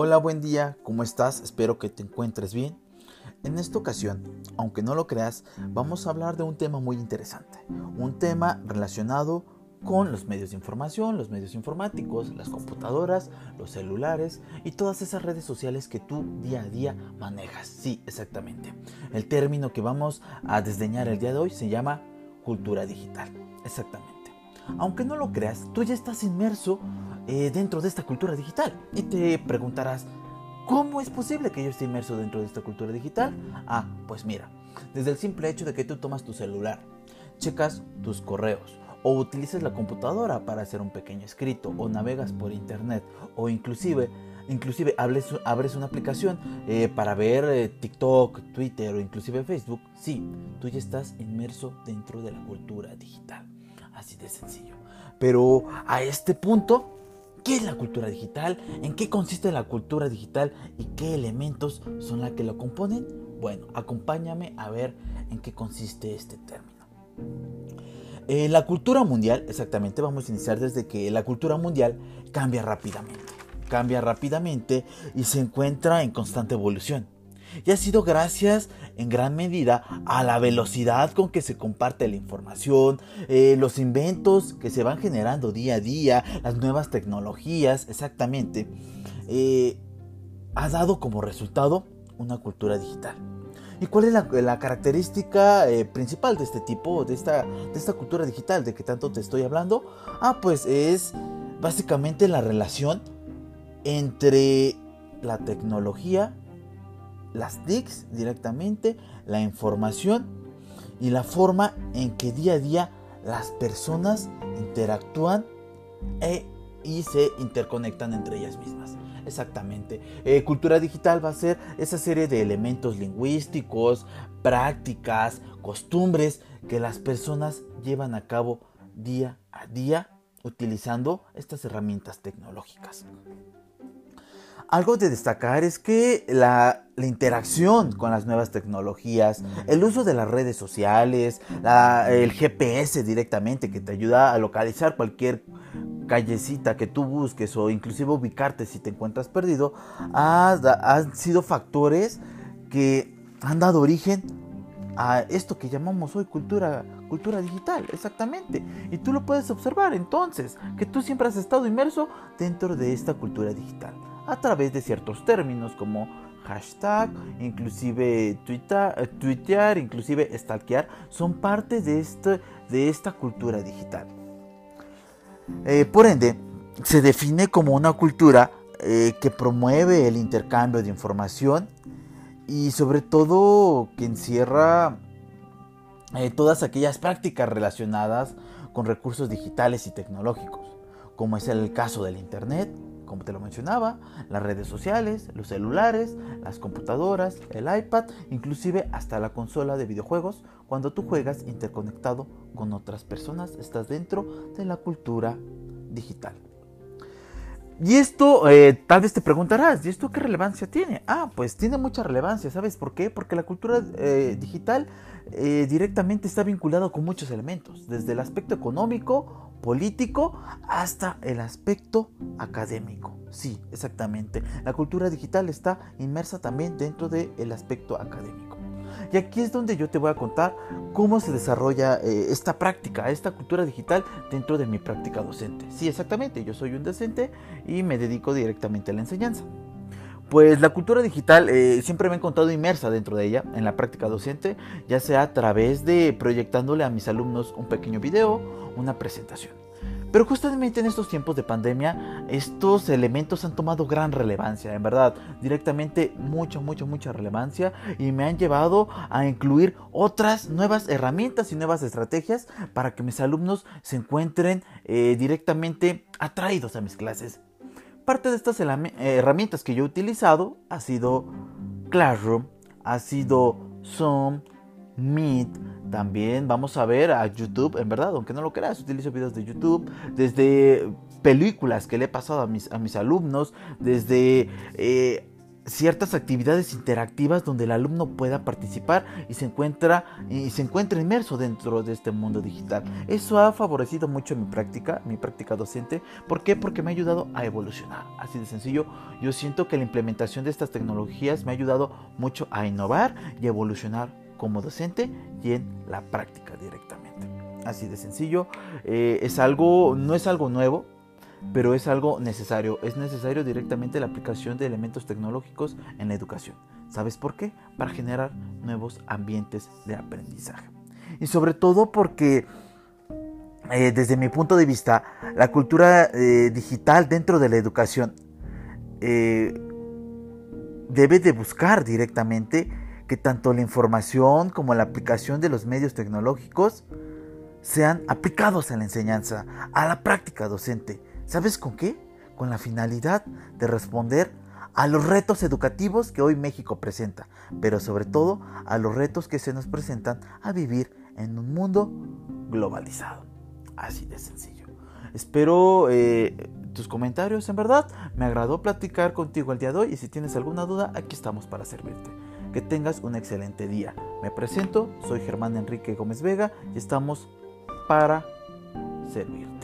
Hola, buen día, ¿cómo estás? Espero que te encuentres bien. En esta ocasión, aunque no lo creas, vamos a hablar de un tema muy interesante, un tema relacionado con los medios de información, los medios informáticos, las computadoras, los celulares y todas esas redes sociales que tú día a día manejas. Sí, exactamente. El término que vamos a desdeñar el día de hoy se llama cultura digital. Exactamente. Aunque no lo creas, tú ya estás inmerso eh, dentro de esta cultura digital. Y te preguntarás, ¿cómo es posible que yo esté inmerso dentro de esta cultura digital? Ah, pues mira, desde el simple hecho de que tú tomas tu celular, checas tus correos, o utilizas la computadora para hacer un pequeño escrito, o navegas por internet, o inclusive inclusive abres una aplicación eh, para ver eh, TikTok, Twitter o inclusive Facebook, sí, tú ya estás inmerso dentro de la cultura digital. Así de sencillo. Pero a este punto ¿Qué es la cultura digital? ¿En qué consiste la cultura digital? ¿Y qué elementos son las que lo componen? Bueno, acompáñame a ver en qué consiste este término. Eh, la cultura mundial, exactamente, vamos a iniciar desde que la cultura mundial cambia rápidamente. Cambia rápidamente y se encuentra en constante evolución y ha sido gracias en gran medida a la velocidad con que se comparte la información, eh, los inventos que se van generando día a día, las nuevas tecnologías, exactamente, eh, ha dado como resultado una cultura digital. ¿Y cuál es la, característica eh, principal de este tipo, de esta, de esta cultura digital de que tanto te estoy hablando? Ah, pues es básicamente la relación entre la tecnología las TICs directamente, la información y la forma en que día a día las personas interactúan e, y se interconectan entre ellas mismas. Exactamente. Eh, cultura digital va a ser esa serie de elementos lingüísticos, prácticas, costumbres que las personas llevan a cabo día a día utilizando estas herramientas tecnológicas. Algo de destacar es que la, interacción con las nuevas tecnologías, el uso de las redes sociales, el GPS directamente que te ayuda a localizar cualquier callecita que tú busques o inclusive ubicarte si te encuentras perdido, han sido factores que han dado origen a esto que llamamos hoy cultura, cultura digital, exactamente. Y tú lo puedes observar entonces, que tú siempre has estado inmerso dentro de esta cultura digital a través de ciertos términos como hashtag, inclusive twitter, tuitear, inclusive stalkear, son parte de, este, de esta cultura digital. Eh, por ende, se define como una cultura eh, que promueve el intercambio de información y sobre todo que encierra eh, todas aquellas prácticas relacionadas con recursos digitales y tecnológicos, como es el caso del Internet, como te lo mencionaba, las redes sociales, los celulares, las computadoras, el iPad, inclusive hasta la consola de videojuegos. Cuando tú juegas interconectado con otras personas, estás dentro de la cultura digital. Y esto, eh, tal vez te preguntarás, ¿y esto qué relevancia tiene? Ah, pues tiene mucha relevancia, ¿sabes por qué? Porque la cultura eh, digital eh, directamente está vinculada con muchos elementos, desde el aspecto económico, político, hasta el aspecto académico. Sí, exactamente. La cultura digital está inmersa también dentro del aspecto académico. Y aquí es donde yo te voy a contar cómo se desarrolla eh, esta práctica, esta cultura digital dentro de mi práctica docente. Sí, exactamente, yo soy un docente y me dedico directamente a la enseñanza. Pues la cultura digital eh, siempre me he encontrado inmersa dentro de ella, en la práctica docente, ya sea a través de proyectándole a mis alumnos un pequeño video, una presentación. Pero justamente en estos tiempos de pandemia, estos elementos han tomado gran relevancia, en verdad, directamente mucha, mucha, mucha relevancia y me han llevado a incluir otras nuevas herramientas y nuevas estrategias para que mis alumnos se encuentren eh, directamente atraídos a mis clases. Parte de estas herramientas que yo he utilizado ha sido Classroom, ha sido Zoom, Meet, también vamos a ver a YouTube, en verdad, aunque no lo creas, utilizo videos de YouTube, desde películas que le he pasado a mis, a mis alumnos, desde eh, ciertas actividades interactivas donde el alumno pueda participar y se encuentra y se encuentra inmerso dentro de este mundo digital. Eso ha favorecido mucho mi práctica, mi práctica docente. ¿Por qué? Porque me ha ayudado a evolucionar. Así de sencillo, yo siento que la implementación de estas tecnologías me ha ayudado mucho a innovar y evolucionar como docente y en la práctica directamente. Así de sencillo, eh, es algo, no es algo nuevo, pero es algo necesario. Es necesario directamente la aplicación de elementos tecnológicos en la educación. ¿Sabes por qué? Para generar nuevos ambientes de aprendizaje. Y sobre todo porque, eh, desde mi punto de vista, la cultura eh, digital dentro de la educación debe de buscar directamente que tanto la información como la aplicación de los medios tecnológicos sean aplicados a la enseñanza, a la práctica docente ¿Sabes con qué? Con la finalidad de responder a los retos educativos que hoy México presenta, pero sobre todo a los retos que se nos presentan a vivir en un mundo globalizado. Así de sencillo. Espero eh, tus comentarios, en verdad. Me agradó platicar contigo el día de hoy y si tienes alguna duda, aquí estamos para servirte. Que tengas un excelente día. Me presento, soy Germán Enrique Gómez Vega y estamos para servirte.